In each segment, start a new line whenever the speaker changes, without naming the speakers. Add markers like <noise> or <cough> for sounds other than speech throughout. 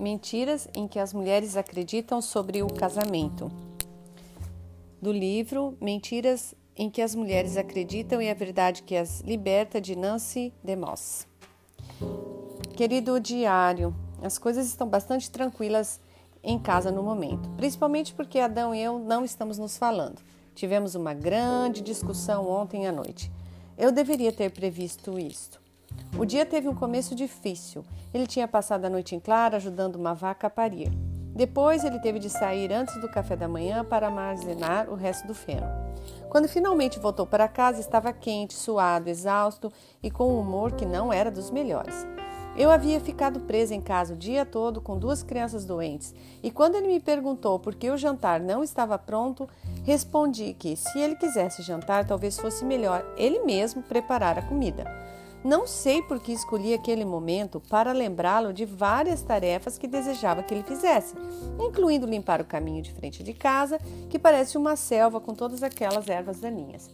Mentiras em que as mulheres acreditam sobre o casamento. Do livro Mentiras em que as mulheres acreditam e a verdade que as liberta, de Nancy DeMoss. Querido diário, as coisas estão bastante tranquilas em casa no momento, principalmente porque Adão e eu não estamos nos falando. Tivemos uma grande discussão ontem à noite. Eu deveria ter previsto isto. O dia teve um começo difícil. Ele tinha passado a noite em claro ajudando uma vaca a parir. Depois ele teve de sair antes do café da manhã para armazenar o resto do feno. Quando finalmente voltou para casa, estava quente, suado, exausto e com um humor que não era dos melhores. Eu havia ficado presa em casa o dia todo com duas crianças doentes, e quando ele me perguntou por que o jantar não estava pronto, respondi que, se ele quisesse jantar, talvez fosse melhor ele mesmo preparar a comida. Não sei por que escolhi aquele momento para lembrá-lo de várias tarefas que desejava que ele fizesse, incluindo limpar o caminho de frente de casa, que parece uma selva com todas aquelas ervas daninhas.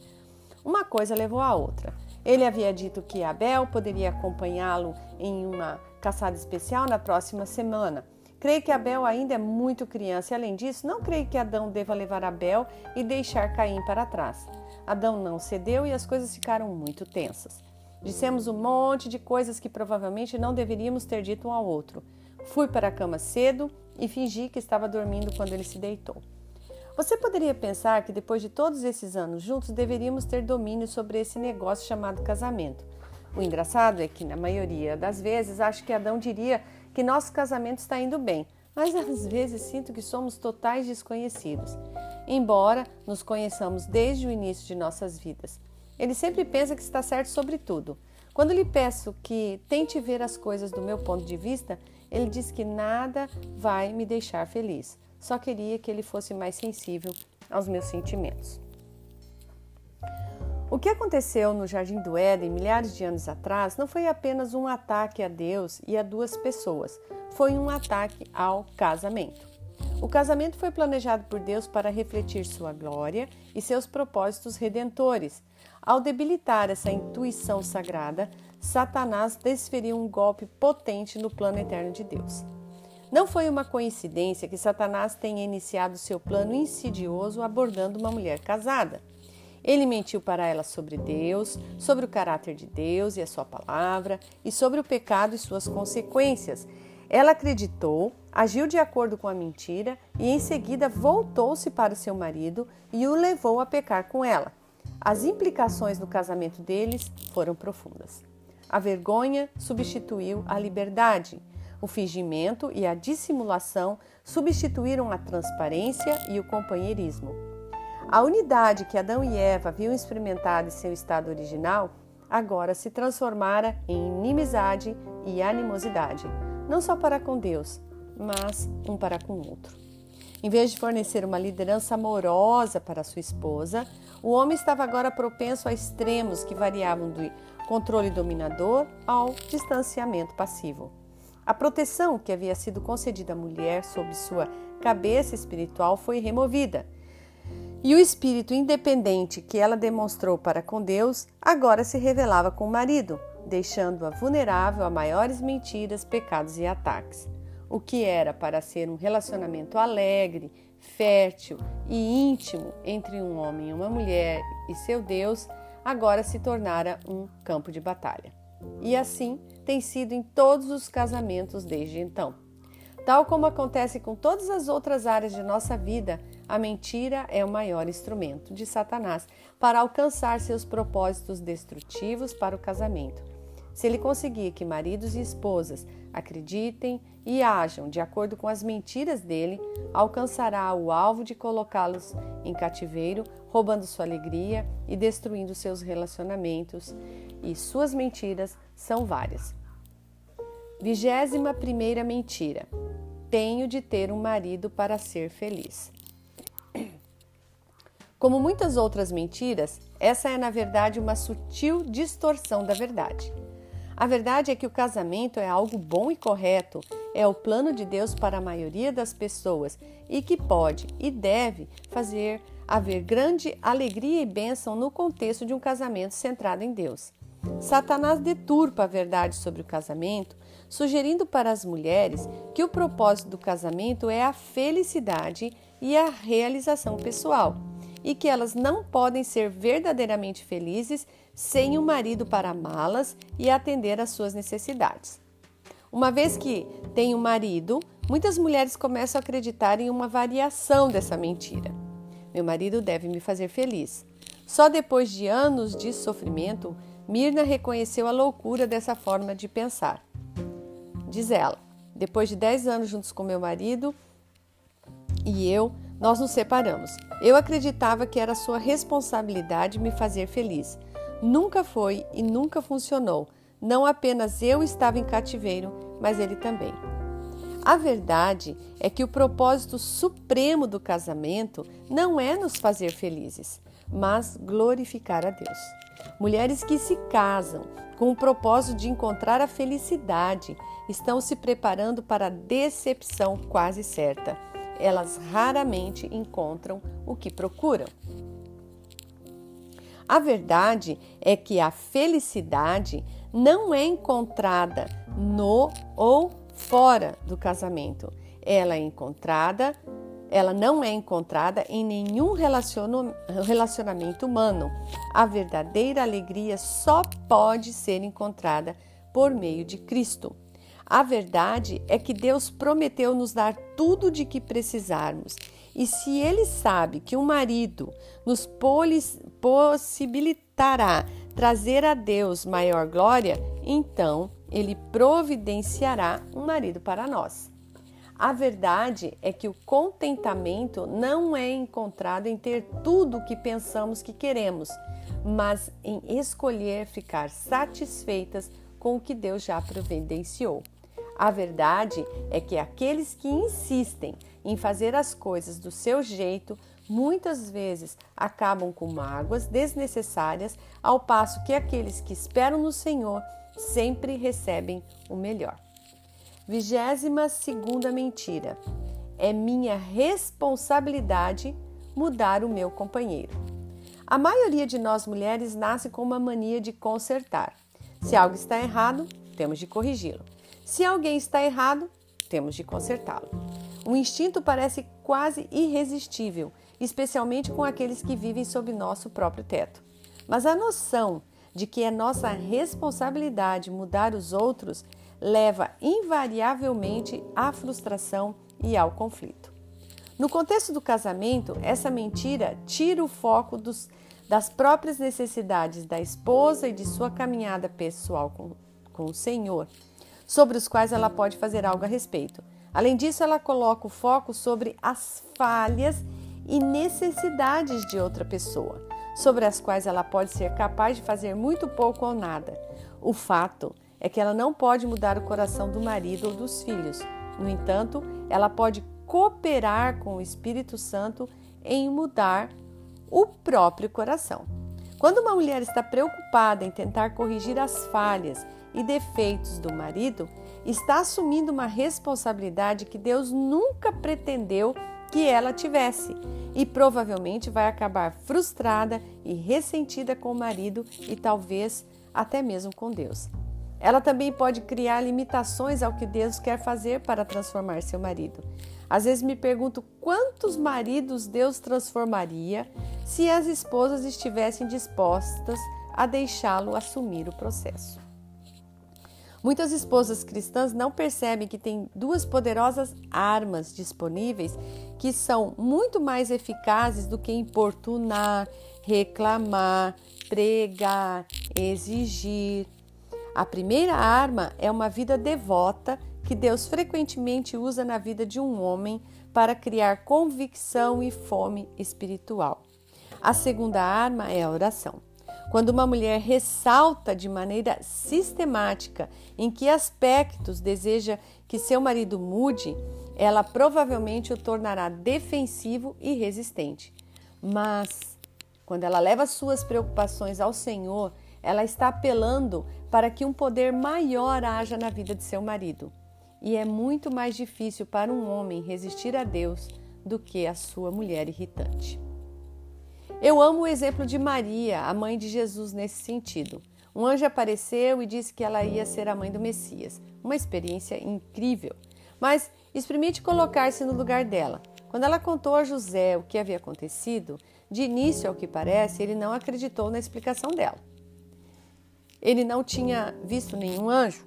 Uma coisa levou à outra. Ele havia dito que Abel poderia acompanhá-lo em uma caçada especial na próxima semana. Creio que Abel ainda é muito criança e, além disso, não creio que Adão deva levar Abel e deixar Caim para trás. Adão não cedeu e as coisas ficaram muito tensas. Dissemos um monte de coisas que provavelmente não deveríamos ter dito um ao outro. Fui para a cama cedo e fingi que estava dormindo quando ele se deitou. Você poderia pensar que depois de todos esses anos juntos deveríamos ter domínio sobre esse negócio chamado casamento. O engraçado é que, na maioria das vezes, acho que Adão diria que nosso casamento está indo bem, mas às vezes sinto que somos totais desconhecidos, embora nos conheçamos desde o início de nossas vidas. Ele sempre pensa que está certo sobre tudo. Quando lhe peço que tente ver as coisas do meu ponto de vista, ele diz que nada vai me deixar feliz. Só queria que ele fosse mais sensível aos meus sentimentos. O que aconteceu no Jardim do Éden milhares de anos atrás não foi apenas um ataque a Deus e a duas pessoas, foi um ataque ao casamento. O casamento foi planejado por Deus para refletir sua glória e seus propósitos redentores. Ao debilitar essa intuição sagrada, Satanás desferiu um golpe potente no plano eterno de Deus. Não foi uma coincidência que Satanás tenha iniciado seu plano insidioso abordando uma mulher casada. Ele mentiu para ela sobre Deus, sobre o caráter de Deus e a sua palavra, e sobre o pecado e suas consequências, ela acreditou, agiu de acordo com a mentira e em seguida voltou-se para seu marido e o levou a pecar com ela. As implicações no casamento deles foram profundas. A vergonha substituiu a liberdade. O fingimento e a dissimulação substituíram a transparência e o companheirismo. A unidade que Adão e Eva haviam experimentado em seu estado original agora se transformara em inimizade e animosidade não só para com Deus, mas um para com o outro. Em vez de fornecer uma liderança amorosa para sua esposa, o homem estava agora propenso a extremos que variavam do controle dominador ao distanciamento passivo. A proteção que havia sido concedida à mulher sob sua cabeça espiritual foi removida. E o espírito independente que ela demonstrou para com Deus agora se revelava com o marido, deixando-a vulnerável a maiores mentiras, pecados e ataques. O que era para ser um relacionamento alegre, fértil e íntimo entre um homem e uma mulher e seu Deus, agora se tornara um campo de batalha. E assim tem sido em todos os casamentos desde então. Tal como acontece com todas as outras áreas de nossa vida, a mentira é o maior instrumento de Satanás para alcançar seus propósitos destrutivos para o casamento. Se ele conseguir que maridos e esposas acreditem e ajam de acordo com as mentiras dele, alcançará o alvo de colocá-los em cativeiro, roubando sua alegria e destruindo seus relacionamentos. E suas mentiras são várias. Vigésima primeira mentira: tenho de ter um marido para ser feliz. Como muitas outras mentiras, essa é na verdade uma sutil distorção da verdade. A verdade é que o casamento é algo bom e correto, é o plano de Deus para a maioria das pessoas e que pode e deve fazer haver grande alegria e bênção no contexto de um casamento centrado em Deus. Satanás deturpa a verdade sobre o casamento, sugerindo para as mulheres que o propósito do casamento é a felicidade e a realização pessoal, e que elas não podem ser verdadeiramente felizes sem um marido para amá-las e atender às suas necessidades. Uma vez que tem um marido, muitas mulheres começam a acreditar em uma variação dessa mentira. Meu marido deve me fazer feliz. Só depois de anos de sofrimento, Mirna reconheceu a loucura dessa forma de pensar. Diz ela: depois de 10 anos juntos com meu marido e eu, nós nos separamos. Eu acreditava que era sua responsabilidade me fazer feliz. Nunca foi e nunca funcionou. Não apenas eu estava em cativeiro, mas ele também. A verdade é que o propósito supremo do casamento não é nos fazer felizes, mas glorificar a Deus. Mulheres que se casam com o propósito de encontrar a felicidade estão se preparando para a decepção quase certa. Elas raramente encontram o que procuram. A verdade é que a felicidade não é encontrada no ou fora do casamento. Ela é encontrada, ela não é encontrada em nenhum relacionamento humano. A verdadeira alegria só pode ser encontrada por meio de Cristo. A verdade é que Deus prometeu nos dar tudo de que precisarmos. E se Ele sabe que um marido nos possibilitará trazer a Deus maior glória, então ele providenciará um marido para nós. A verdade é que o contentamento não é encontrado em ter tudo o que pensamos que queremos, mas em escolher ficar satisfeitas com o que Deus já providenciou. A verdade é que aqueles que insistem em fazer as coisas do seu jeito muitas vezes acabam com mágoas desnecessárias, ao passo que aqueles que esperam no Senhor sempre recebem o melhor. Vigésima segunda mentira. É minha responsabilidade mudar o meu companheiro. A maioria de nós mulheres nasce com uma mania de consertar. Se algo está errado, temos de corrigi-lo. Se alguém está errado, temos de consertá-lo. O instinto parece quase irresistível especialmente com aqueles que vivem sob nosso próprio teto. Mas a noção de que é nossa responsabilidade mudar os outros leva invariavelmente à frustração e ao conflito. No contexto do casamento, essa mentira tira o foco dos, das próprias necessidades da esposa e de sua caminhada pessoal com, com o Senhor, sobre os quais ela pode fazer algo a respeito. Além disso, ela coloca o foco sobre as falhas e necessidades de outra pessoa, sobre as quais ela pode ser capaz de fazer muito pouco ou nada. O fato é que ela não pode mudar o coração do marido ou dos filhos. No entanto, ela pode cooperar com o Espírito Santo em mudar o próprio coração. Quando uma mulher está preocupada em tentar corrigir as falhas e defeitos do marido, está assumindo uma responsabilidade que Deus nunca pretendeu que ela tivesse e provavelmente vai acabar frustrada e ressentida com o marido e talvez até mesmo com Deus. Ela também pode criar limitações ao que Deus quer fazer para transformar seu marido. Às vezes me pergunto quantos maridos Deus transformaria se as esposas estivessem dispostas a deixá-lo assumir o processo. Muitas esposas cristãs não percebem que têm duas poderosas armas disponíveis que são muito mais eficazes do que importunar, reclamar, pregar, exigir. A primeira arma é uma vida devota que Deus frequentemente usa na vida de um homem para criar convicção e fome espiritual. A segunda arma é a oração. Quando uma mulher ressalta de maneira sistemática em que aspectos deseja que seu marido mude, ela provavelmente o tornará defensivo e resistente. Mas, quando ela leva suas preocupações ao Senhor, ela está apelando para que um poder maior haja na vida de seu marido. E é muito mais difícil para um homem resistir a Deus do que a sua mulher irritante. Eu amo o exemplo de Maria, a mãe de Jesus, nesse sentido. Um anjo apareceu e disse que ela ia ser a mãe do Messias. Uma experiência incrível. Mas experimente colocar-se no lugar dela. Quando ela contou a José o que havia acontecido, de início, ao que parece, ele não acreditou na explicação dela. Ele não tinha visto nenhum anjo.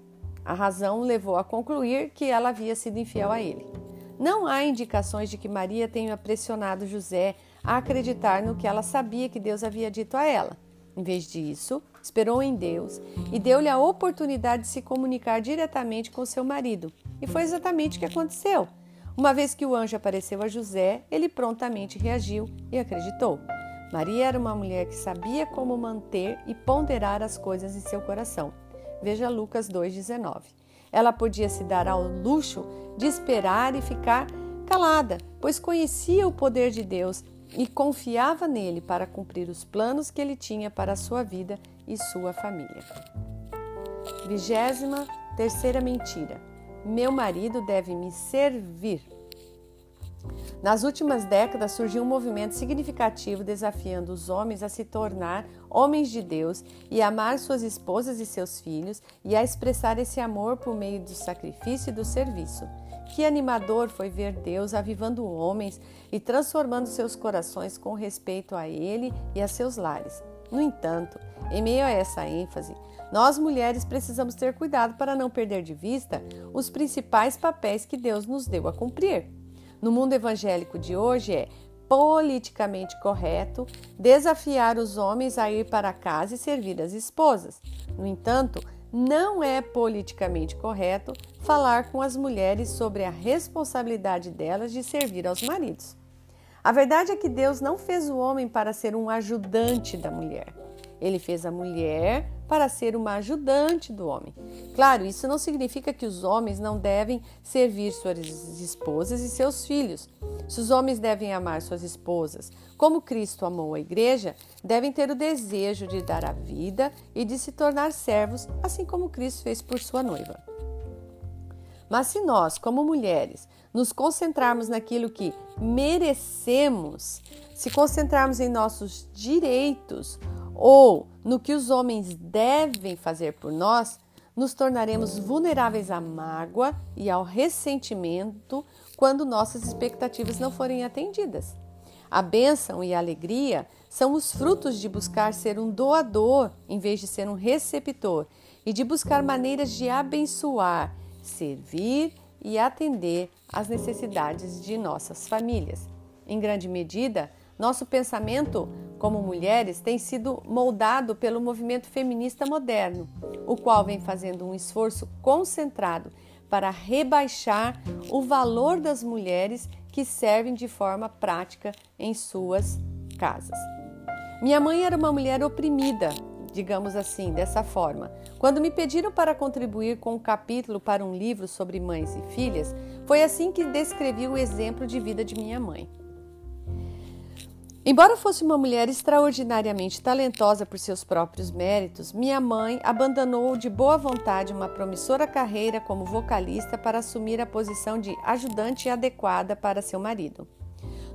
A razão levou a concluir que ela havia sido infiel a ele. Não há indicações de que Maria tenha pressionado José a acreditar no que ela sabia que Deus havia dito a ela. Em vez disso, esperou em Deus e deu-lhe a oportunidade de se comunicar diretamente com seu marido. E foi exatamente o que aconteceu. Uma vez que o anjo apareceu a José, ele prontamente reagiu e acreditou. Maria era uma mulher que sabia como manter e ponderar as coisas em seu coração. Veja Lucas 2,19. Ela podia se dar ao luxo de esperar e ficar calada, pois conhecia o poder de Deus e confiava nele para cumprir os planos que ele tinha para a sua vida e sua família. Vigésima terceira mentira. Meu marido deve me servir. Nas últimas décadas surgiu um movimento significativo desafiando os homens a se tornar homens de Deus e amar suas esposas e seus filhos e a expressar esse amor por meio do sacrifício e do serviço. Que animador foi ver Deus avivando homens e transformando seus corações com respeito a Ele e a seus lares. No entanto, em meio a essa ênfase, nós mulheres precisamos ter cuidado para não perder de vista os principais papéis que Deus nos deu a cumprir. No mundo evangélico de hoje é politicamente correto desafiar os homens a ir para casa e servir as esposas. No entanto, não é politicamente correto falar com as mulheres sobre a responsabilidade delas de servir aos maridos. A verdade é que Deus não fez o homem para ser um ajudante da mulher. Ele fez a mulher para ser uma ajudante do homem. Claro, isso não significa que os homens não devem servir suas esposas e seus filhos. Se os homens devem amar suas esposas, como Cristo amou a igreja, devem ter o desejo de dar a vida e de se tornar servos, assim como Cristo fez por sua noiva. Mas se nós, como mulheres, nos concentrarmos naquilo que merecemos, se concentrarmos em nossos direitos ou no que os homens devem fazer por nós, nos tornaremos vulneráveis à mágoa e ao ressentimento quando nossas expectativas não forem atendidas. A bênção e a alegria são os frutos de buscar ser um doador em vez de ser um receptor e de buscar maneiras de abençoar, servir e atender às necessidades de nossas famílias. Em grande medida, nosso pensamento como mulheres tem sido moldado pelo movimento feminista moderno, o qual vem fazendo um esforço concentrado para rebaixar o valor das mulheres que servem de forma prática em suas casas. Minha mãe era uma mulher oprimida, digamos assim, dessa forma. Quando me pediram para contribuir com um capítulo para um livro sobre mães e filhas, foi assim que descrevi o exemplo de vida de minha mãe. Embora fosse uma mulher extraordinariamente talentosa por seus próprios méritos, minha mãe abandonou de boa vontade uma promissora carreira como vocalista para assumir a posição de ajudante adequada para seu marido.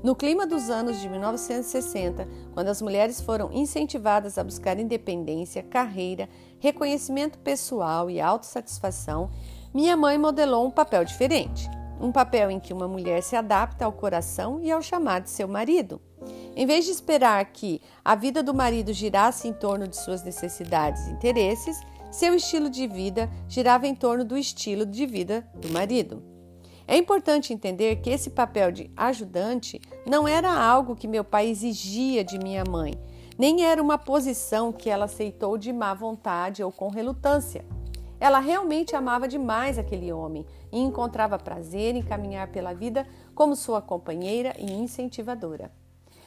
No clima dos anos de 1960, quando as mulheres foram incentivadas a buscar independência, carreira, reconhecimento pessoal e autossatisfação, minha mãe modelou um papel diferente. Um papel em que uma mulher se adapta ao coração e ao chamado de seu marido. Em vez de esperar que a vida do marido girasse em torno de suas necessidades e interesses, seu estilo de vida girava em torno do estilo de vida do marido. É importante entender que esse papel de ajudante não era algo que meu pai exigia de minha mãe, nem era uma posição que ela aceitou de má vontade ou com relutância. Ela realmente amava demais aquele homem e encontrava prazer em caminhar pela vida como sua companheira e incentivadora.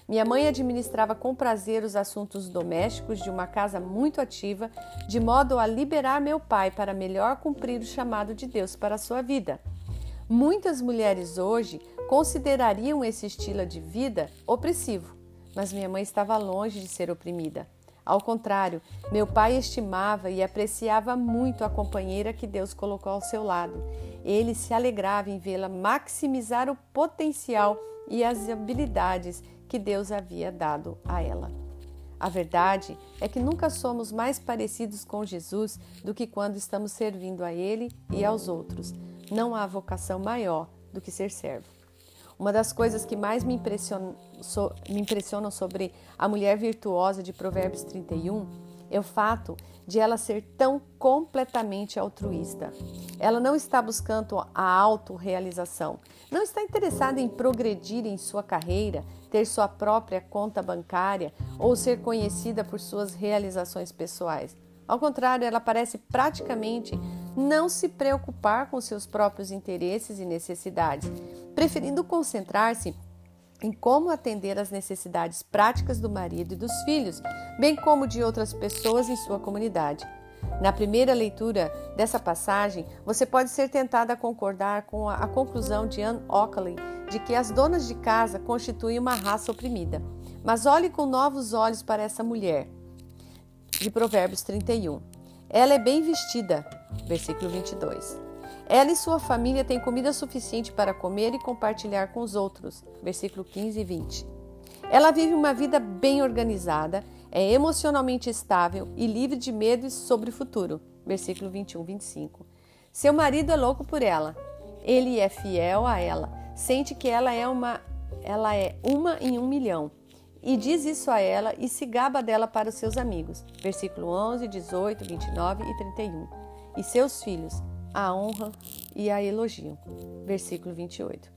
Minha mãe administrava com prazer os assuntos domésticos de uma casa muito ativa, de modo a liberar meu pai para melhor cumprir o chamado de Deus para a sua vida. Muitas mulheres hoje considerariam esse estilo de vida opressivo, mas minha mãe estava longe de ser oprimida. Ao contrário, meu pai estimava e apreciava muito a companheira que Deus colocou ao seu lado. Ele se alegrava em vê-la maximizar o potencial e as habilidades que Deus havia dado a ela. A verdade é que nunca somos mais parecidos com Jesus do que quando estamos servindo a Ele e aos outros. Não há vocação maior do que ser servo. Uma das coisas que mais me impressionam, me impressionam sobre a mulher virtuosa de Provérbios 31 é o fato de ela ser tão completamente altruísta. Ela não está buscando a autorrealização, não está interessada em progredir em sua carreira, ter sua própria conta bancária ou ser conhecida por suas realizações pessoais. Ao contrário, ela parece praticamente não se preocupar com seus próprios interesses e necessidades, preferindo concentrar-se em como atender às necessidades práticas do marido e dos filhos, bem como de outras pessoas em sua comunidade. Na primeira leitura dessa passagem, você pode ser tentada a concordar com a, conclusão de Anne Oakley de que as donas de casa constituem uma raça oprimida. Mas olhe com novos olhos para essa mulher. De Provérbios 31. Ela é bem vestida, versículo 22. Ela e sua família têm comida suficiente para comer e compartilhar com os outros. Versículo 15 e 20. Ela vive uma vida bem organizada, é emocionalmente estável e livre de medo sobre o futuro. Versículo 21 e 25. Seu marido é louco por ela. Ele é fiel a ela. Sente que ela é uma ela é uma em um milhão. E diz isso a ela e se gaba dela para os seus amigos. Versículo 11, 18, 29 e 31. E seus filhos a honra e a elogiam. Versículo 28.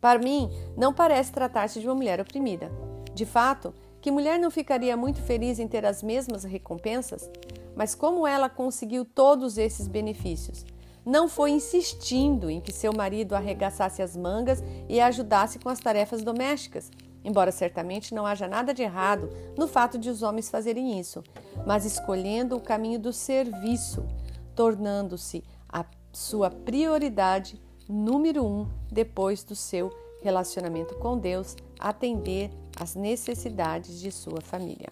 Para mim, não parece tratar-se de uma mulher oprimida. De fato, que mulher não ficaria muito feliz em ter as mesmas recompensas? Mas como ela conseguiu todos esses benefícios? Não foi insistindo em que seu marido arregaçasse as mangas e ajudasse com as tarefas domésticas, embora certamente não haja nada de errado no fato de os homens fazerem isso, mas escolhendo o caminho do serviço, tornando-se sua prioridade número um depois do seu relacionamento com Deus, atender às necessidades de sua família.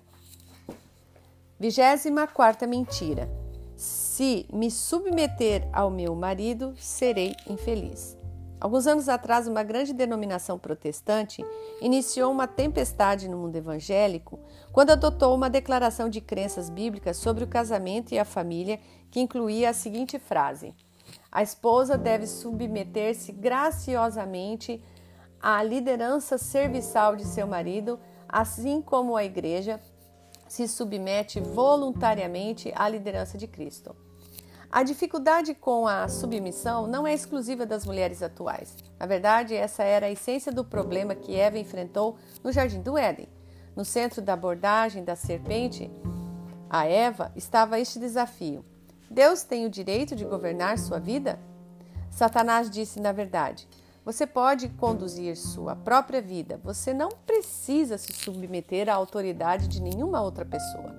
24 mentira. Se me submeter ao meu marido, serei infeliz. Alguns anos atrás, uma grande denominação protestante iniciou uma tempestade no mundo evangélico quando adotou uma declaração de crenças bíblicas sobre o casamento e a família que incluía a seguinte frase: a esposa deve submeter-se graciosamente à liderança serviçal de seu marido, assim como a igreja se submete voluntariamente à liderança de Cristo. A dificuldade com a submissão não é exclusiva das mulheres atuais. Na verdade, essa era a essência do problema que Eva enfrentou no Jardim do Éden. No centro da abordagem da serpente, a Eva, estava este desafio: Deus tem o direito de governar sua vida? Satanás disse na verdade: Você pode conduzir sua própria vida, você não precisa se submeter à autoridade de nenhuma outra pessoa.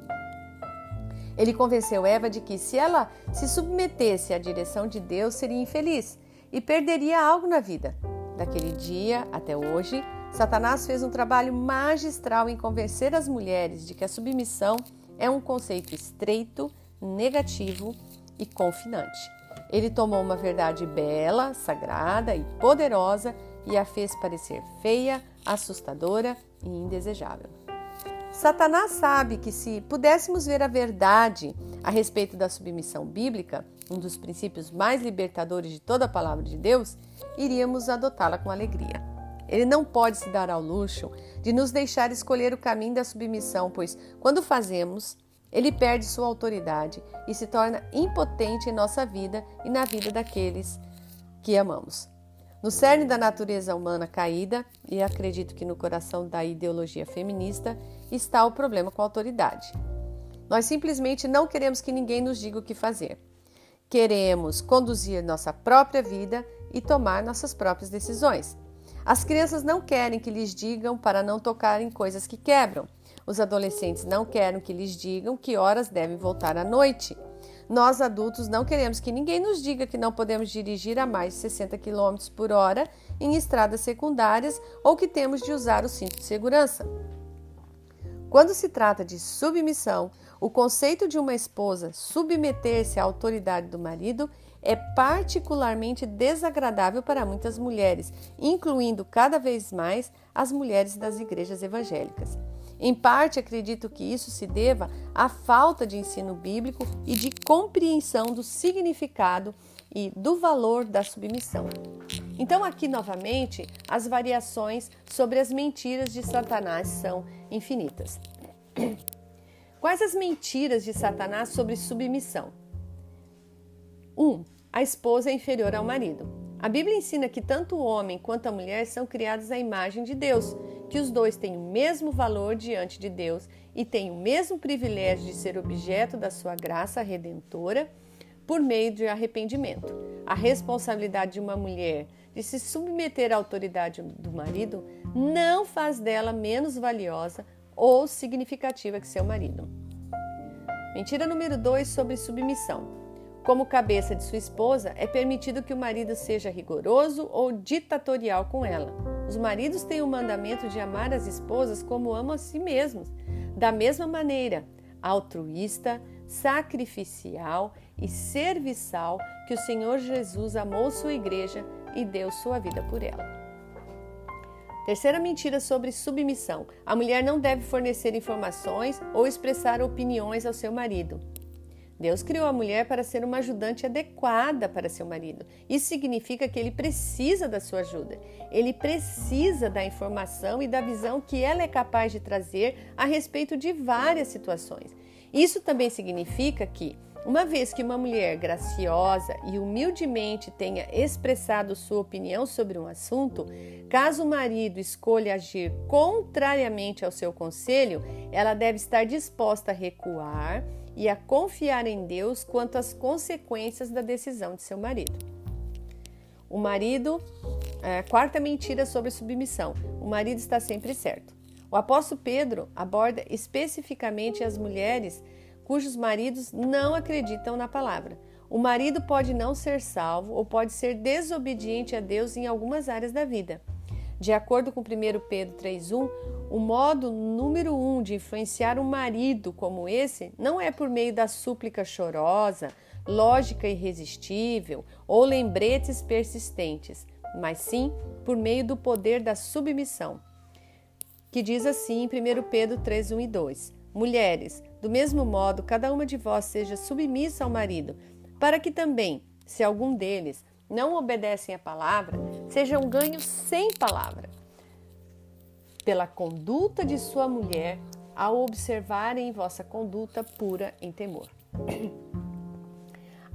Ele convenceu Eva de que, se ela se submetesse à direção de Deus, seria infeliz e perderia algo na vida. Daquele dia até hoje, Satanás fez um trabalho magistral em convencer as mulheres de que a submissão é um conceito estreito negativo e confinante. Ele tomou uma verdade bela, sagrada e poderosa e a fez parecer feia, assustadora e indesejável. Satanás sabe que se pudéssemos ver a verdade a respeito da submissão bíblica, um dos princípios mais libertadores de toda a palavra de Deus, iríamos adotá-la com alegria. Ele não pode se dar ao luxo de nos deixar escolher o caminho da submissão, pois quando fazemos, ele perde sua autoridade e se torna impotente em nossa vida e na vida daqueles que amamos. No cerne da natureza humana caída, e acredito que no coração da ideologia feminista, está o problema com a autoridade. Nós simplesmente não queremos que ninguém nos diga o que fazer. Queremos conduzir nossa própria vida e tomar nossas próprias decisões. As crianças não querem que lhes digam para não tocar em coisas que quebram. Os adolescentes não querem que lhes digam que horas devem voltar à noite. Nós adultos não queremos que ninguém nos diga que não podemos dirigir a mais de 60 km por hora em estradas secundárias ou que temos de usar o cinto de segurança. Quando se trata de submissão, o conceito de uma esposa submeter-se à autoridade do marido é particularmente desagradável para muitas mulheres, incluindo cada vez mais as mulheres das igrejas evangélicas. Em parte, acredito que isso se deva à falta de ensino bíblico e de compreensão do significado e do valor da submissão. Então, aqui novamente, as variações sobre as mentiras de Satanás são infinitas. <clears throat> Quais as mentiras de Satanás sobre submissão? 1. Um, a esposa é inferior ao marido. A Bíblia ensina que tanto o homem quanto a mulher são criados à imagem de Deus, que os dois têm o mesmo valor diante de Deus e têm o mesmo privilégio de ser objeto da sua graça redentora por meio de arrependimento. A responsabilidade de uma mulher de se submeter à autoridade do marido não faz dela menos valiosa ou significativa que seu marido. Mentira número 2 sobre submissão. Como cabeça de sua esposa, é permitido que o marido seja rigoroso ou ditatorial com ela. Os maridos têm o mandamento de amar as esposas como amam a si mesmos, da mesma maneira, altruísta, sacrificial e serviçal que o Senhor Jesus amou sua igreja e deu sua vida por ela. Terceira mentira sobre submissão: a mulher não deve fornecer informações ou expressar opiniões ao seu marido. Deus criou a mulher para ser uma ajudante adequada para seu marido. Isso significa que ele precisa da sua ajuda. Ele precisa da informação e da visão que ela é capaz de trazer a respeito de várias situações. Isso também significa que uma vez que uma mulher graciosa e humildemente tenha expressado sua opinião sobre um assunto, caso o marido escolha agir contrariamente ao seu conselho, ela deve estar disposta a recuar e a confiar em Deus quanto às consequências da decisão de seu marido. O marido, é, quarta mentira sobre submissão: o marido está sempre certo. O apóstolo Pedro aborda especificamente as mulheres cujos maridos não acreditam na palavra. O marido pode não ser salvo ou pode ser desobediente a Deus em algumas áreas da vida. De acordo com 1 Pedro 3,1, o modo número um de influenciar um marido como esse não é por meio da súplica chorosa, lógica irresistível ou lembretes persistentes, mas sim por meio do poder da submissão. Que diz assim em 1 Pedro 3, 1 e 2: Mulheres, do mesmo modo, cada uma de vós seja submissa ao marido, para que também, se algum deles não obedecem à palavra, sejam ganhos sem palavra pela conduta de sua mulher ao observarem vossa conduta pura em temor.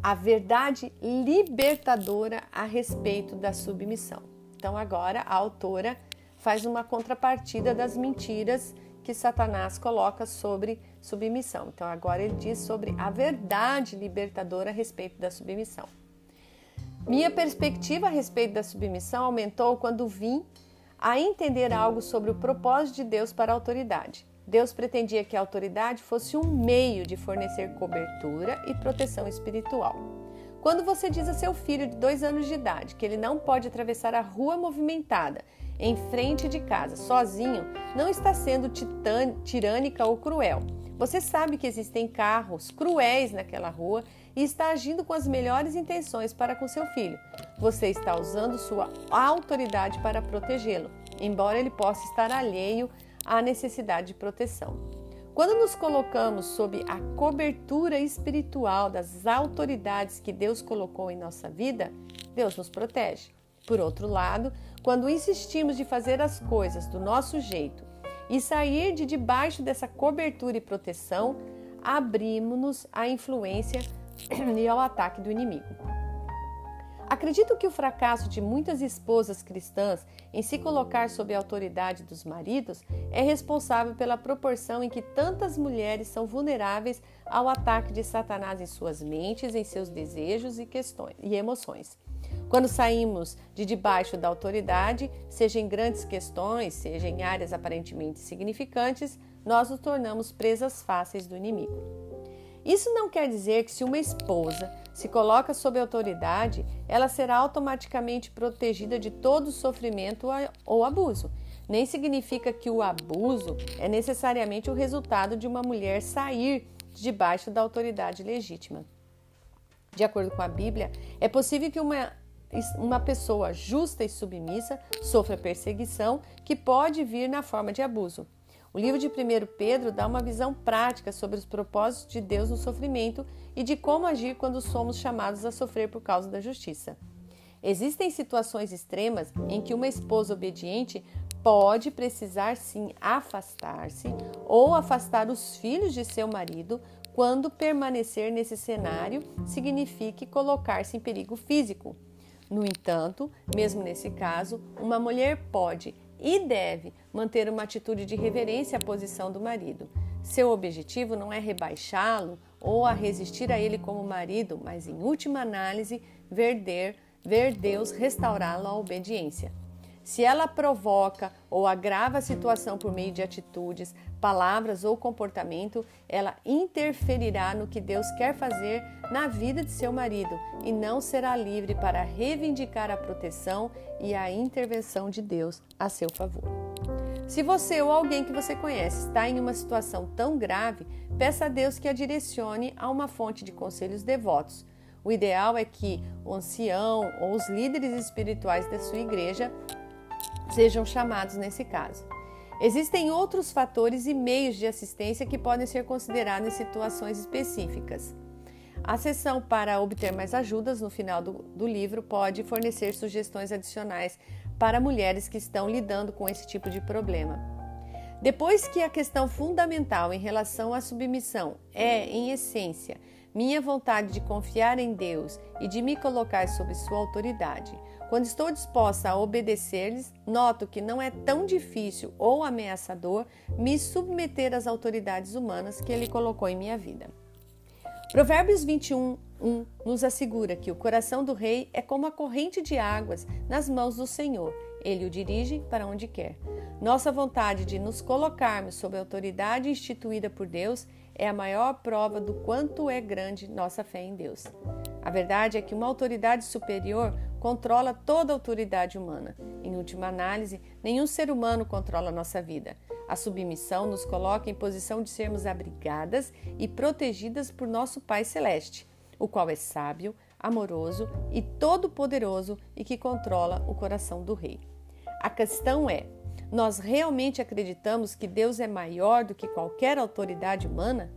A verdade libertadora a respeito da submissão. Então, agora a autora faz uma contrapartida das mentiras que Satanás coloca sobre submissão. Então, agora ele diz sobre a verdade libertadora a respeito da submissão. Minha perspectiva a respeito da submissão aumentou quando vim a entender algo sobre o propósito de Deus para a autoridade. Deus pretendia que a autoridade fosse um meio de fornecer cobertura e proteção espiritual. Quando você diz a seu filho de dois anos de idade que ele não pode atravessar a rua movimentada em frente de casa sozinho, não está sendo tirânica ou cruel. Você sabe que existem carros cruéis naquela rua e está agindo com as melhores intenções para com seu filho. Você está usando sua autoridade para protegê-lo, embora ele possa estar alheio à necessidade de proteção. Quando nos colocamos sob a cobertura espiritual das autoridades que Deus colocou em nossa vida, Deus nos protege. Por outro lado, quando insistimos de fazer as coisas do nosso jeito e sair de debaixo dessa cobertura e proteção, abrimos-nos à influência e ao ataque do inimigo. Acredito que o fracasso de muitas esposas cristãs em se colocar sob a autoridade dos maridos é responsável pela proporção em que tantas mulheres são vulneráveis ao ataque de Satanás em suas mentes, em seus desejos e questões e emoções. Quando saímos de debaixo da autoridade, seja em grandes questões, seja em áreas aparentemente significantes, nós nos tornamos presas fáceis do inimigo. Isso não quer dizer que se uma esposa se coloca sob autoridade, ela será automaticamente protegida de todo sofrimento ou abuso. Nem significa que o abuso é necessariamente o resultado de uma mulher sair debaixo da autoridade legítima. De acordo com a Bíblia, é possível que uma uma pessoa justa e submissa sofra perseguição que pode vir na forma de abuso. O livro de 1 Pedro dá uma visão prática sobre os propósitos de Deus no sofrimento e de como agir quando somos chamados a sofrer por causa da justiça. Existem situações extremas em que uma esposa obediente pode precisar sim afastar-se ou afastar os filhos de seu marido quando permanecer nesse cenário signifique colocar-se em perigo físico. No entanto, mesmo nesse caso, uma mulher pode e deve manter uma atitude de reverência à posição do marido. Seu objetivo não é rebaixá-lo ou a resistir a ele como marido, mas em última análise, ver, ver Deus restaurá-lo à obediência. Se ela provoca ou agrava a situação por meio de atitudes, palavras ou comportamento, ela interferirá no que Deus quer fazer na vida de seu marido e não será livre para reivindicar a proteção e a intervenção de Deus a seu favor. Se você ou alguém que você conhece está em uma situação tão grave, peça a Deus que a direcione a uma fonte de conselhos devotos. O ideal é que o ancião ou os líderes espirituais da sua igreja sejam chamados nesse caso. Existem outros fatores e meios de assistência que podem ser considerados em situações específicas. A seção para obter mais ajudas no final do, do, livro pode fornecer sugestões adicionais para mulheres que estão lidando com esse tipo de problema. Depois que a questão fundamental em relação à submissão é, em essência, minha vontade de confiar em Deus e de me colocar sob sua autoridade, quando estou disposta a obedecer-lhes, noto que não é tão difícil ou ameaçador me submeter às autoridades humanas que ele colocou em minha vida. Provérbios 21, 1 nos assegura que o coração do rei é como a corrente de águas nas mãos do Senhor. Ele o dirige para onde quer. Nossa vontade de nos colocarmos sob a autoridade instituída por Deus é a maior prova do quanto é grande nossa fé em Deus. A verdade é que uma autoridade superior controla toda a autoridade humana. Em última análise, nenhum ser humano controla nossa vida. A submissão nos coloca em posição de sermos abrigadas e protegidas por nosso Pai Celeste, o qual é sábio, amoroso e todo-poderoso e que controla o coração do rei. A questão é: nós realmente acreditamos que Deus é maior do que qualquer autoridade humana?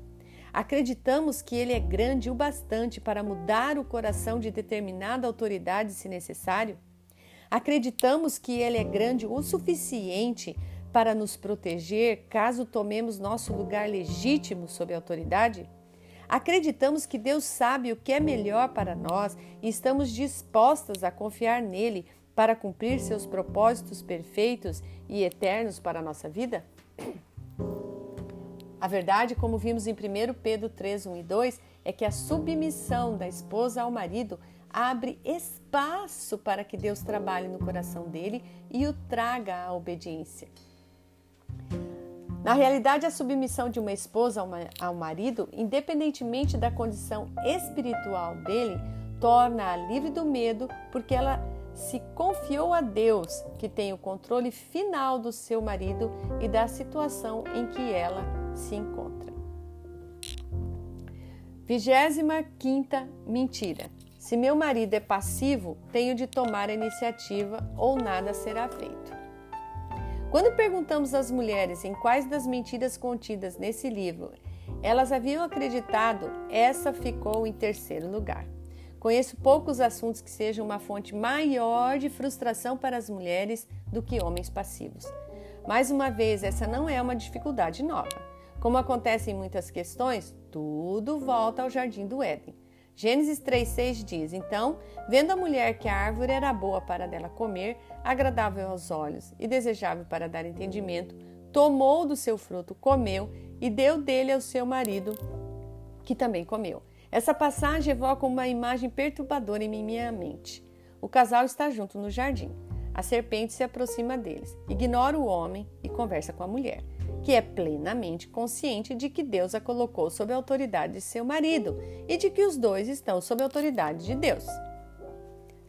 Acreditamos que ele é grande o bastante para mudar o coração de determinada autoridade se necessário? Acreditamos que ele é grande o suficiente para nos proteger caso tomemos nosso lugar legítimo sob a autoridade? Acreditamos que Deus sabe o que é melhor para nós e estamos dispostas a confiar nele para cumprir seus propósitos perfeitos e eternos para a nossa vida? A verdade, como vimos em 1 Pedro 3, 1 e 2, é que a submissão da esposa ao marido abre espaço para que Deus trabalhe no coração dele e o traga à obediência. Na realidade, a submissão de uma esposa ao marido, independentemente da condição espiritual dele, torna-a livre do medo, porque ela se confiou a Deus, que tem o controle final do seu marido e da situação em que ela se encontra. 25 mentira. Se meu marido é passivo, tenho de tomar a iniciativa ou nada será feito. Quando perguntamos às mulheres em quais das mentiras contidas nesse livro elas haviam acreditado, essa ficou em terceiro lugar. Conheço poucos assuntos que sejam uma fonte maior de frustração para as mulheres do que homens passivos. Mais uma vez, essa não é uma dificuldade nova. Como acontece em muitas questões, tudo volta ao jardim do Éden. Gênesis 3,6 diz: Então, vendo a mulher que a árvore era boa para dela comer, agradável aos olhos e desejável para dar entendimento, tomou do seu fruto, comeu e deu dele ao seu marido, que também comeu. Essa passagem evoca uma imagem perturbadora em minha mente. O casal está junto no jardim. A serpente se aproxima deles, ignora o homem e conversa com a mulher que é plenamente consciente de que Deus a colocou sob a autoridade de seu marido e de que os dois estão sob a autoridade de Deus.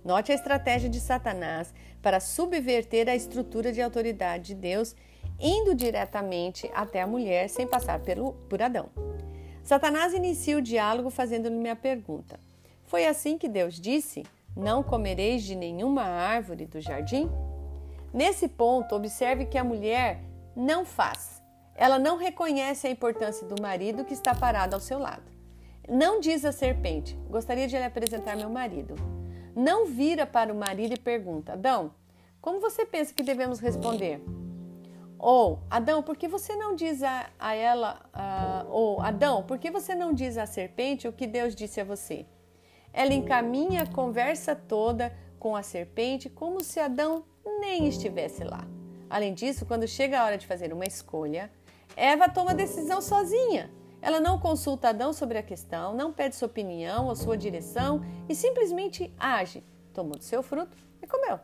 Note a estratégia de Satanás para subverter a estrutura de autoridade de Deus, indo diretamente até a mulher sem passar pelo, por Adão. Satanás inicia o diálogo fazendo-lhe uma pergunta: Foi assim que Deus disse: Não comereis de nenhuma árvore do jardim? Nesse ponto, observe que a mulher não faz Ela não reconhece a importância do marido que está parado ao seu lado. Não diz a serpente: Gostaria de lhe apresentar meu marido. Não vira para o marido e pergunta: Adão, como você pensa que devemos responder? Ou, Adão, por que você não diz a, a ela, ou Adão, por que você não diz à serpente o que Deus disse a você? Ela encaminha a conversa toda com a serpente como se Adão nem estivesse lá. Além disso, quando chega a hora de fazer uma escolha, Eva toma a decisão sozinha. Ela não consulta Adão sobre a questão, não pede sua opinião ou sua direção e simplesmente age. Tomou do seu fruto e comeu.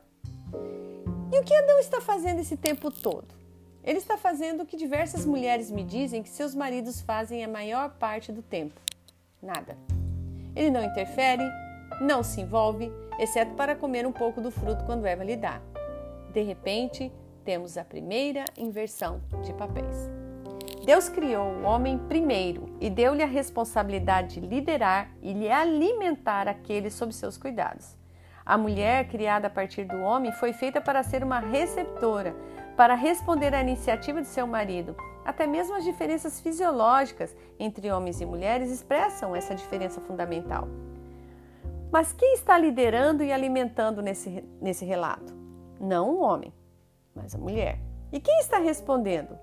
E o que Adão está fazendo esse tempo todo? Ele está fazendo o que diversas mulheres me dizem que seus maridos fazem a maior parte do tempo: nada. Ele não interfere, não se envolve, exceto para comer um pouco do fruto quando Eva lhe dá. De repente, temos a primeira inversão de papéis. Deus criou o homem primeiro e deu-lhe a responsabilidade de liderar e lhe alimentar aquele sob seus cuidados. A mulher, criada a partir do homem, foi feita para ser uma receptora, para responder à iniciativa de seu marido. Até mesmo as diferenças fisiológicas entre homens e mulheres expressam essa diferença fundamental. Mas quem está liderando e alimentando nesse, nesse relato? Não o homem, mas a mulher. E quem está respondendo?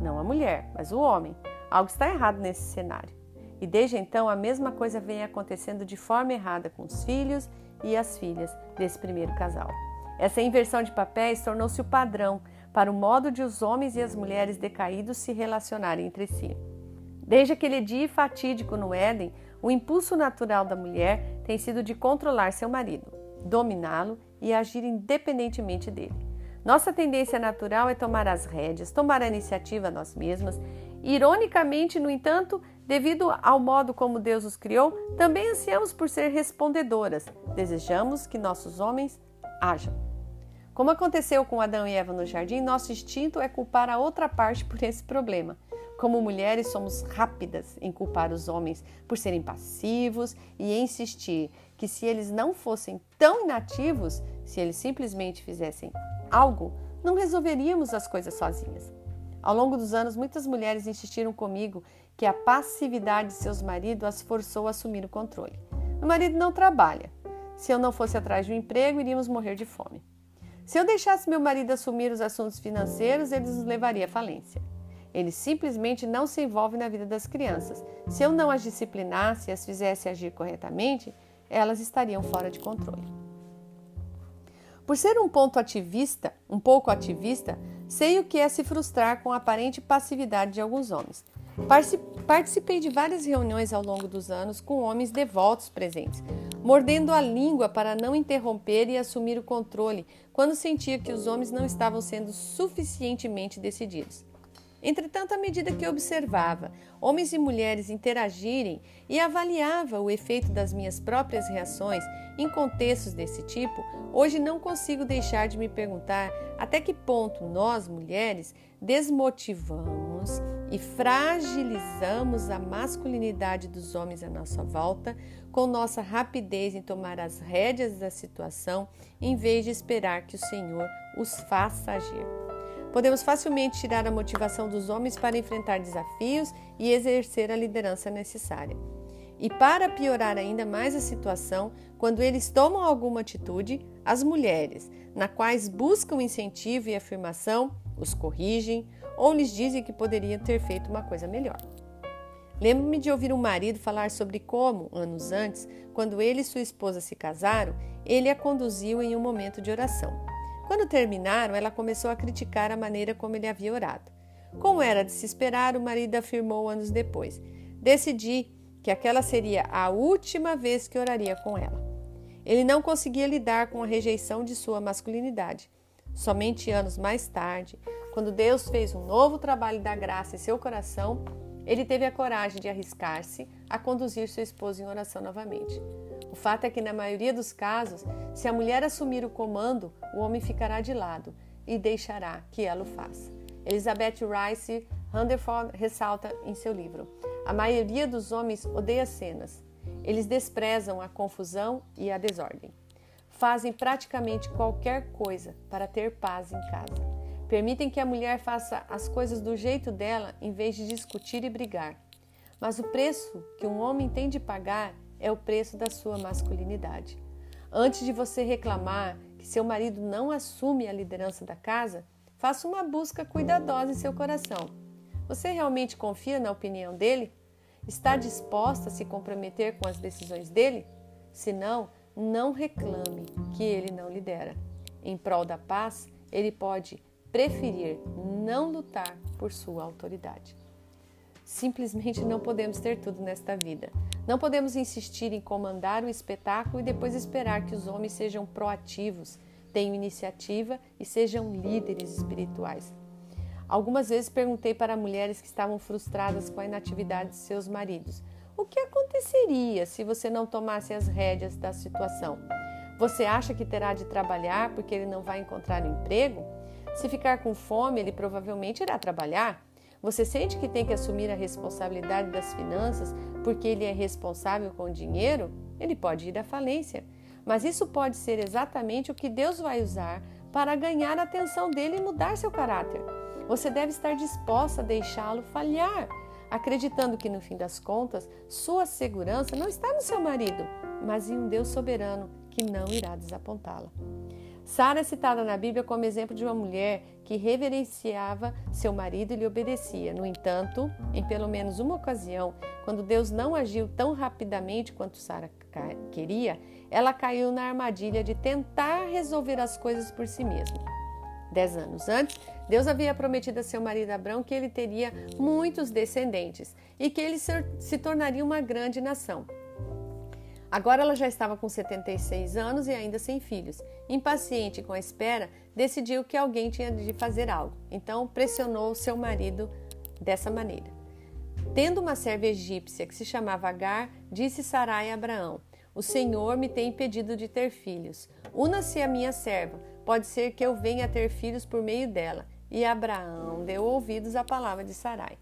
Não a mulher, mas o homem. Algo está errado nesse cenário. E desde então a mesma coisa vem acontecendo de forma errada com os filhos e as filhas desse primeiro casal. Essa inversão de papéis tornou-se o padrão para o modo de os homens e as mulheres decaídos se relacionarem entre si. Desde aquele dia fatídico no Éden, o impulso natural da mulher tem sido de controlar seu marido, dominá-lo e agir independentemente dele. Nossa tendência natural é tomar as rédeas, tomar a iniciativa nós mesmas. Ironicamente, no entanto, devido ao modo como Deus os criou, também ansiamos por ser respondedoras. Desejamos que nossos homens hajam. Como aconteceu com Adão e Eva no jardim, nosso instinto é culpar a outra parte por esse problema. Como mulheres, somos rápidas em culpar os homens por serem passivos e insistir que, se eles não fossem tão inativos, se eles simplesmente fizessem algo, não resolveríamos as coisas sozinhas. Ao longo dos anos, muitas mulheres insistiram comigo que a passividade de seus maridos as forçou a assumir o controle. Meu marido não trabalha. Se eu não fosse atrás de um emprego, iríamos morrer de fome. Se eu deixasse meu marido assumir os assuntos financeiros, ele nos levaria à falência. Ele simplesmente não se envolve na vida das crianças. Se eu não as disciplinasse e as fizesse agir corretamente, elas estariam fora de controle. Por ser um ponto ativista, um pouco ativista, sei o que é se frustrar com a aparente passividade de alguns homens. Participei de várias reuniões ao longo dos anos com homens devotos presentes, mordendo a língua para não interromper e assumir o controle quando sentia que os homens não estavam sendo suficientemente decididos. Entretanto, à medida que observava homens e mulheres interagirem e avaliava o efeito das minhas próprias reações em contextos desse tipo, hoje não consigo deixar de me perguntar até que ponto nós, mulheres, desmotivamos e fragilizamos a masculinidade dos homens à nossa volta com nossa rapidez em tomar as rédeas da situação em vez de esperar que o Senhor os faça agir. Podemos facilmente tirar a motivação dos homens para enfrentar desafios e exercer a liderança necessária. E para piorar ainda mais a situação, quando eles tomam alguma atitude, as mulheres, na quais buscam incentivo e afirmação, os corrigem ou lhes dizem que poderiam ter feito uma coisa melhor. Lembro-me de ouvir um marido falar sobre como, anos antes, quando ele e sua esposa se casaram, ele a conduziu em um momento de oração. Quando terminaram, ela começou a criticar a maneira como ele havia orado. Como era de se esperar, o marido afirmou anos depois: Decidi que aquela seria a última vez que oraria com ela. Ele não conseguia lidar com a rejeição de sua masculinidade. Somente anos mais tarde, quando Deus fez um novo trabalho da graça em seu coração, ele teve a coragem de arriscar-se a conduzir sua esposa em oração novamente. O fato é que, na maioria dos casos, se a mulher assumir o comando, o homem ficará de lado e deixará que ela o faça. Elizabeth Rice Rutherford ressalta em seu livro: A maioria dos homens odeia cenas. Eles desprezam a confusão e a desordem. Fazem praticamente qualquer coisa para ter paz em casa. permitem que a mulher faça as coisas do jeito dela em vez de discutir e brigar. Mas o preço que um homem tem de pagar é o preço da sua masculinidade. Antes de você reclamar que seu marido não assume a liderança da casa, faça uma busca cuidadosa em seu coração. Você realmente confia na opinião dele? Está disposta a se comprometer com as decisões dele? Se não, não reclame que ele não lidera. Em prol da paz, ele pode preferir não lutar por sua autoridade. Simplesmente não podemos ter tudo nesta vida. Não podemos insistir em comandar o espetáculo e depois esperar que os homens sejam proativos, tenham iniciativa e sejam líderes espirituais. Algumas vezes perguntei para mulheres que estavam frustradas com a inatividade de seus maridos: o que aconteceria se você não tomasse as rédeas da situação? Você acha que terá de trabalhar porque ele não vai encontrar um emprego? Se ficar com fome, ele provavelmente irá trabalhar. Você sente que tem que assumir a responsabilidade das finanças porque ele é responsável com o dinheiro? Ele pode ir à falência. Mas isso pode ser exatamente o que Deus vai usar para ganhar a atenção dele e mudar seu caráter. Você deve estar disposta a deixá-lo falhar, acreditando que no fim das contas, sua segurança não está no seu marido, mas em um Deus soberano que não irá desapontá-la. Sara é citada na Bíblia como exemplo de uma mulher que reverenciava seu marido e lhe obedecia. No entanto, em pelo menos uma ocasião, quando Deus não agiu tão rapidamente quanto Sara queria, ela caiu na armadilha de tentar resolver as coisas por si mesma. Dez anos antes, Deus havia prometido a seu marido Abraão que ele teria muitos descendentes e que ele se tornaria uma grande nação. Agora ela já estava com 76 anos e ainda sem filhos. Impaciente com a espera, decidiu que alguém tinha de fazer algo. Então pressionou seu marido dessa maneira. Tendo uma serva egípcia que se chamava Agar, disse Sarai a Abraão: O Senhor me tem impedido de ter filhos. Una-se a minha serva. Pode ser que eu venha a ter filhos por meio dela. E Abraão deu ouvidos à palavra de Sarai.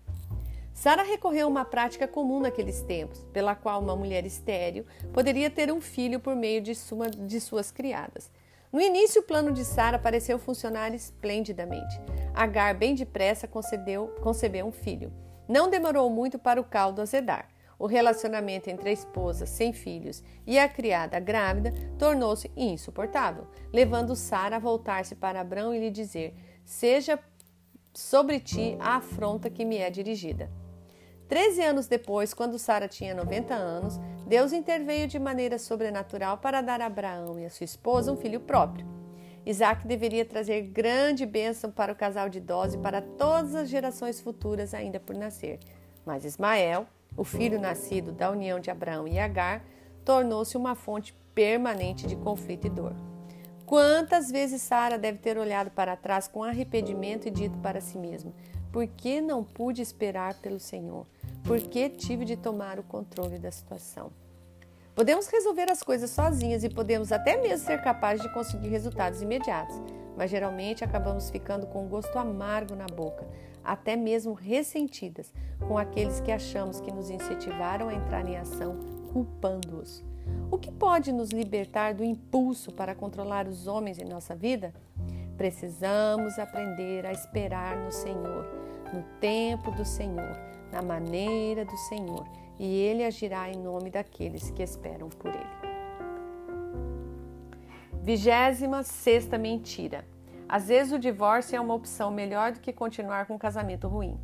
Sara recorreu a uma prática comum naqueles tempos, pela qual uma mulher estéril poderia ter um filho por meio de, suma, de suas criadas. No início, o plano de Sara pareceu funcionar esplendidamente. Agar, bem depressa, concedeu, concebeu um filho. Não demorou muito para o caldo azedar. O relacionamento entre a esposa sem filhos e a criada grávida tornou-se insuportável, levando Sara a voltar-se para Abrão e lhe dizer: Seja sobre ti a afronta que me é dirigida. Treze anos depois, quando Sara tinha 90 anos, Deus interveio de maneira sobrenatural para dar a Abraão e a sua esposa um filho próprio. Isaac deveria trazer grande bênção para o casal de idosos e para todas as gerações futuras ainda por nascer. Mas Ismael, o filho nascido da união de Abraão e Agar, tornou-se uma fonte permanente de conflito e dor. Quantas vezes Sara deve ter olhado para trás com arrependimento e dito para si mesma: Por que não pude esperar pelo Senhor? porque tive de tomar o controle da situação. Podemos resolver as coisas sozinhas e podemos até mesmo ser capazes de conseguir resultados imediatos, mas geralmente acabamos ficando com um gosto amargo na boca, até mesmo ressentidas com aqueles que achamos que nos incentivaram a entrar em ação, culpando-os. O que pode nos libertar do impulso para controlar os homens em nossa vida? Precisamos aprender a esperar no Senhor, no tempo do Senhor na maneira do Senhor, e ele agirá em nome daqueles que esperam por ele. Vigésima sexta mentira. Às vezes o divórcio é uma opção melhor do que continuar com um casamento ruim.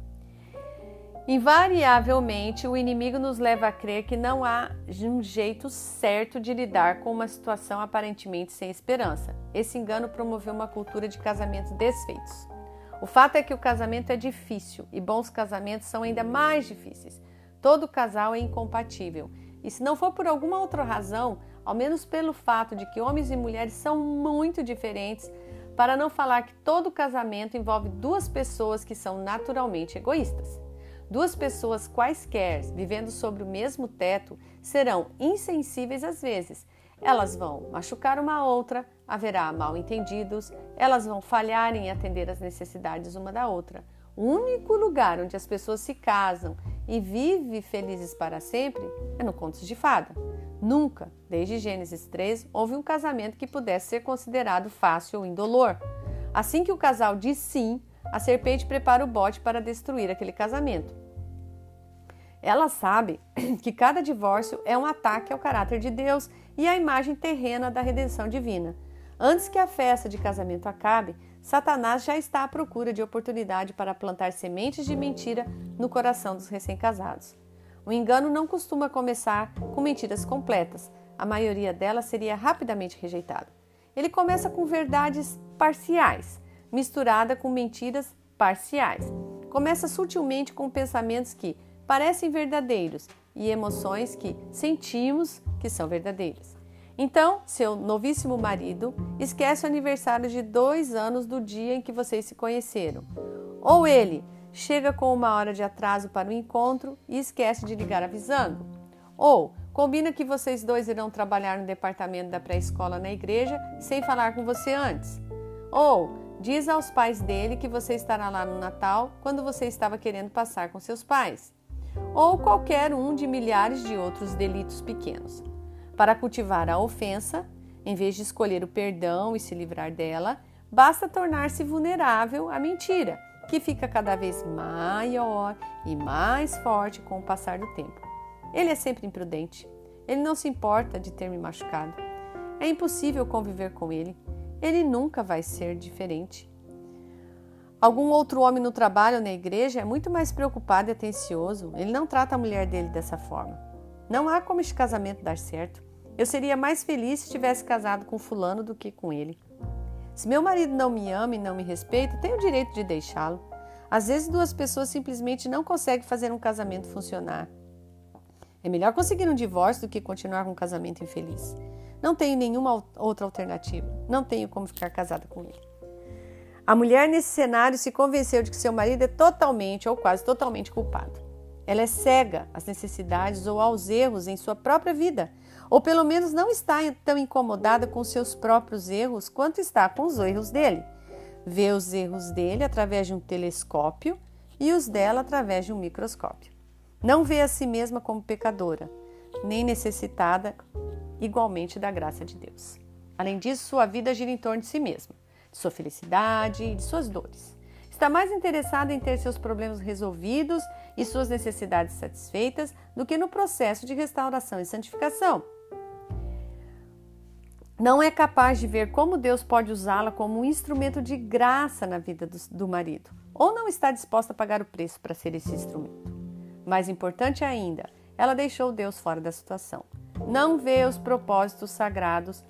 Invariavelmente, o inimigo nos leva a crer que não há um jeito certo de lidar com uma situação aparentemente sem esperança. Esse engano promoveu uma cultura de casamentos desfeitos. O fato é que o casamento é difícil e bons casamentos são ainda mais difíceis. Todo casal é incompatível. E se não for por alguma outra razão, ao menos pelo fato de que homens e mulheres são muito diferentes, para não falar que todo casamento envolve duas pessoas que são naturalmente egoístas. Duas pessoas quaisquer vivendo sobre o mesmo teto serão insensíveis às vezes. Elas vão machucar uma outra, haverá mal entendidos, elas vão falhar em atender às necessidades uma da outra. O único lugar onde as pessoas se casam e vivem felizes para sempre é no Contos de Fada. Nunca, desde Gênesis 3, houve um casamento que pudesse ser considerado fácil ou indolor. Assim que o casal diz sim, a serpente prepara o bote para destruir aquele casamento. Ela sabe <clears throat> que cada divórcio é um ataque ao caráter de Deus e à imagem terrena da redenção divina. Antes que a festa de casamento acabe, Satanás já está à procura de oportunidade para plantar sementes de mentira no coração dos recém-casados. O engano não costuma começar com mentiras completas, a maioria delas seria rapidamente rejeitada. Ele começa com verdades parciais, misturada com mentiras parciais. Começa sutilmente com pensamentos que parecem verdadeiros e emoções que sentimos que são verdadeiras. Então, seu novíssimo marido esquece o aniversário de dois anos do dia em que vocês se conheceram. Ou ele chega com uma hora de atraso para o encontro e esquece de ligar avisando. Ou Combina que vocês dois irão trabalhar no departamento da pré-escola na igreja sem falar com você antes. Ou diz aos pais dele que você estará lá no Natal quando você estava querendo passar com seus pais. Ou qualquer um de milhares de outros delitos pequenos. Para cultivar a ofensa, em vez de escolher o perdão e se livrar dela, basta tornar-se vulnerável à mentira, que fica cada vez maior e mais forte com o passar do tempo. Ele é sempre imprudente. Ele não se importa de ter me machucado. É impossível conviver com ele. Ele nunca vai ser diferente. Algum outro homem no trabalho ou na igreja é muito mais preocupado e atencioso. Ele não trata a mulher dele dessa forma. Não há como este casamento dar certo. Eu seria mais feliz se tivesse casado com fulano do que com ele. Se meu marido não me ama e não me respeita, tenho o direito de deixá-lo. Às vezes duas pessoas simplesmente não conseguem fazer um casamento funcionar. É melhor conseguir um divórcio do que continuar com um casamento infeliz. Não tenho nenhuma outra alternativa. Não tenho como ficar casada com ele. A mulher nesse cenário se convenceu de que seu marido é totalmente ou quase totalmente culpado. Ela é cega às necessidades ou aos erros em sua própria vida, ou pelo menos não está tão incomodada com seus próprios erros quanto está com os erros dele. Vê os erros dele através de um telescópio e os dela através de um microscópio. Não vê a si mesma como pecadora, nem necessitada igualmente da graça de Deus. Além disso, sua vida gira em torno de si mesma, de sua felicidade e de suas dores. Está mais interessada em ter seus problemas resolvidos e suas necessidades satisfeitas do que no processo de restauração e santificação. Não é capaz de ver como Deus pode usá-la como um instrumento de graça na vida do, do marido, ou não está disposta a pagar o preço para ser esse instrumento. Mais importante ainda, ela deixou Deus fora da situação. Não vê os propósitos sagrados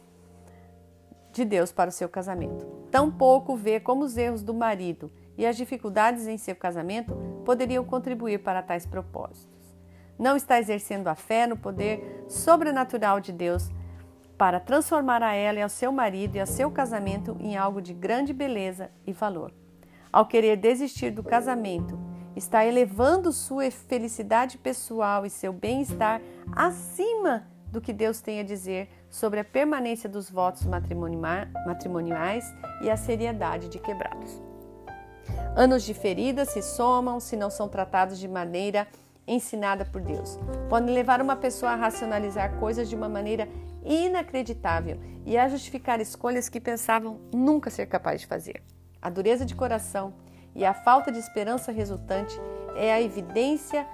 de Deus para o seu casamento. Tampouco vê como os erros do marido e as dificuldades em seu casamento poderiam contribuir para tais propósitos. Não está exercendo a fé no poder sobrenatural de Deus para transformar a ela e ao seu marido e ao seu casamento em algo de grande beleza e valor. Ao querer desistir do casamento está elevando sua felicidade pessoal e seu bem-estar acima do que Deus tem a dizer sobre a permanência dos votos matrimoniais e a seriedade de quebrados. Anos de feridas se somam se não são tratados de maneira ensinada por Deus. Podem levar uma pessoa a racionalizar coisas de uma maneira inacreditável e a justificar escolhas que pensavam nunca ser capaz de fazer. A dureza de coração e a falta de esperança resultante é a evidência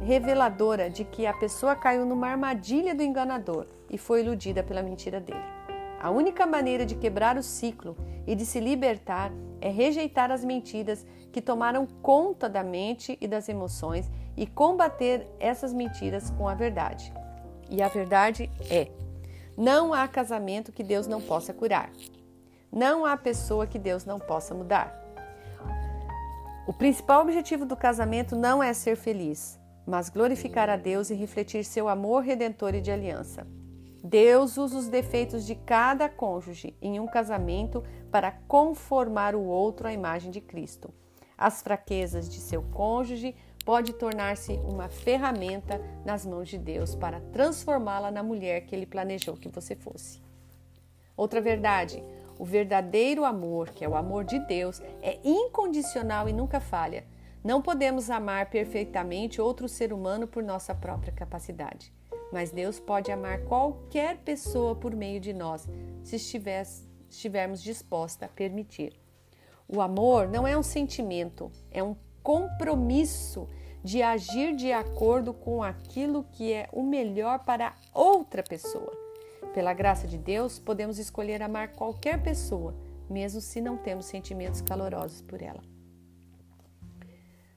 reveladora de que a pessoa caiu numa armadilha do enganador e foi iludida pela mentira dele. A única maneira de quebrar o ciclo e de se libertar é rejeitar as mentiras que tomaram conta da mente e das emoções e combater essas mentiras com a verdade. E a verdade é: não há casamento que Deus não possa curar. Não há pessoa que Deus não possa mudar. O principal objetivo do casamento não é ser feliz, mas glorificar a Deus e refletir seu amor redentor e de aliança. Deus usa os defeitos de cada cônjuge em um casamento para conformar o outro à imagem de Cristo. As fraquezas de seu cônjuge pode tornar-se uma ferramenta nas mãos de Deus para transformá-la na mulher que ele planejou que você fosse. Outra verdade, o verdadeiro amor, que é o amor de Deus, é incondicional e nunca falha. Não podemos amar perfeitamente outro ser humano por nossa própria capacidade, mas Deus pode amar qualquer pessoa por meio de nós, se estivermos disposta a permitir. O amor não é um sentimento, é um compromisso de agir de acordo com aquilo que é o melhor para outra pessoa. Pela graça de Deus, podemos escolher amar qualquer pessoa, mesmo se não temos sentimentos calorosos por ela.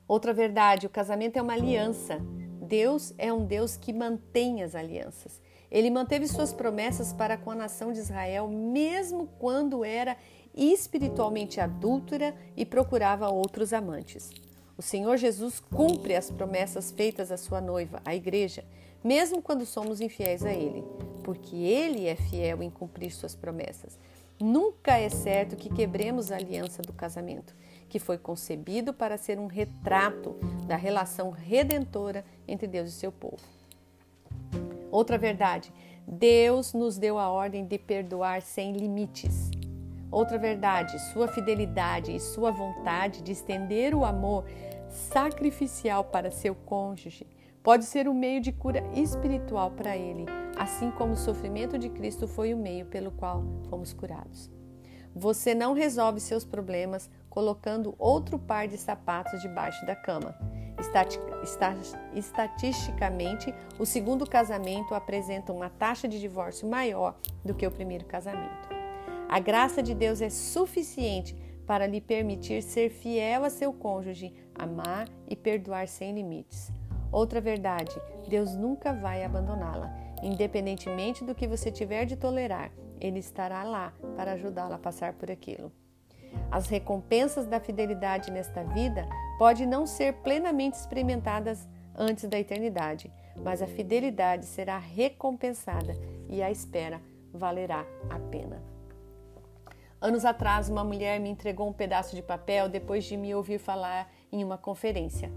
Outra verdade: o casamento é uma aliança. Deus é um Deus que mantém as alianças. Ele manteve suas promessas para com a nação de Israel, mesmo quando era espiritualmente adúltera e procurava outros amantes. O Senhor Jesus cumpre as promessas feitas à sua noiva, a igreja, mesmo quando somos infiéis a Ele, porque Ele é fiel em cumprir suas promessas. Nunca é certo que quebremos a aliança do casamento, que foi concebido para ser um retrato da relação redentora entre Deus e seu povo. Outra verdade: Deus nos deu a ordem de perdoar sem limites. Outra verdade, sua fidelidade e sua vontade de estender o amor sacrificial para seu cônjuge pode ser um meio de cura espiritual para ele, assim como o sofrimento de Cristo foi o meio pelo qual fomos curados. Você não resolve seus problemas colocando outro par de sapatos debaixo da cama. Estatisticamente, o segundo casamento apresenta uma taxa de divórcio maior do que o primeiro casamento. A graça de Deus é suficiente para lhe permitir ser fiel a seu cônjuge, amar e perdoar sem limites. Outra verdade: Deus nunca vai abandoná-la. Independentemente do que você tiver de tolerar, Ele estará lá para ajudá-la a passar por aquilo. As recompensas da fidelidade nesta vida podem não ser plenamente experimentadas antes da eternidade, mas a fidelidade será recompensada e a espera valerá a pena. Anos atrás, uma mulher me entregou um pedaço de papel depois de me ouvir falar em uma conferência.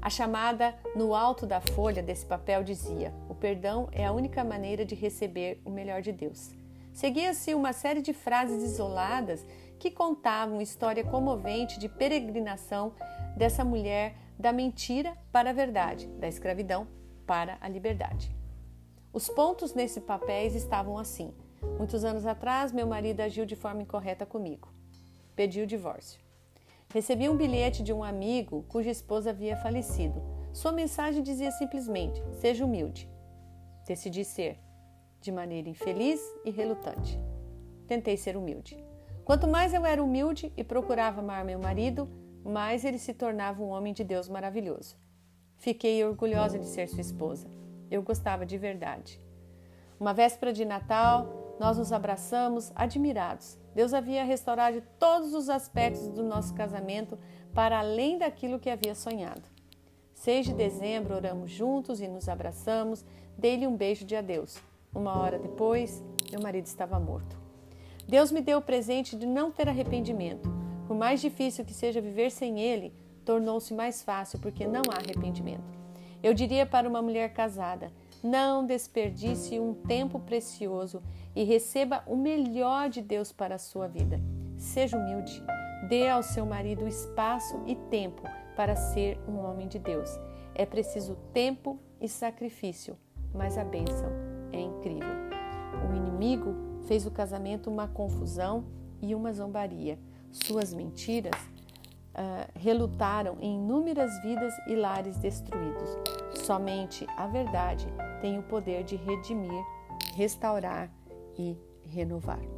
A chamada no alto da folha desse papel dizia: O perdão é a única maneira de receber o melhor de Deus. Seguia-se uma série de frases isoladas que contavam história comovente de peregrinação dessa mulher da mentira para a verdade, da escravidão para a liberdade. Os pontos nesse papéis estavam assim: Muitos anos atrás, meu marido agiu de forma incorreta comigo. Pedi o divórcio. Recebi um bilhete de um amigo cuja esposa havia falecido. Sua mensagem dizia simplesmente: seja humilde. Decidi ser, de maneira infeliz e relutante. Tentei ser humilde. Quanto mais eu era humilde e procurava amar meu marido, mais ele se tornava um homem de Deus maravilhoso. Fiquei orgulhosa de ser sua esposa. Eu gostava de verdade. Uma véspera de Natal, nós nos abraçamos admirados. Deus havia restaurado todos os aspectos do nosso casamento para além daquilo que havia sonhado. 6 de dezembro, oramos juntos e nos abraçamos. Dei-lhe um beijo de adeus. Uma hora depois, meu marido estava morto. Deus me deu o presente de não ter arrependimento. Por mais difícil que seja viver sem ele, tornou-se mais fácil porque não há arrependimento. Eu diria para uma mulher casada: não desperdice um tempo precioso e receba o melhor de Deus para a sua vida. Seja humilde. Dê ao seu marido espaço e tempo para ser um homem de Deus. É preciso tempo e sacrifício, mas a bênção é incrível. O inimigo fez o casamento uma confusão e uma zombaria. Suas mentiras uh, relutaram em inúmeras vidas e lares destruídos. Somente a verdade tem o poder de redimir, restaurar e renovar.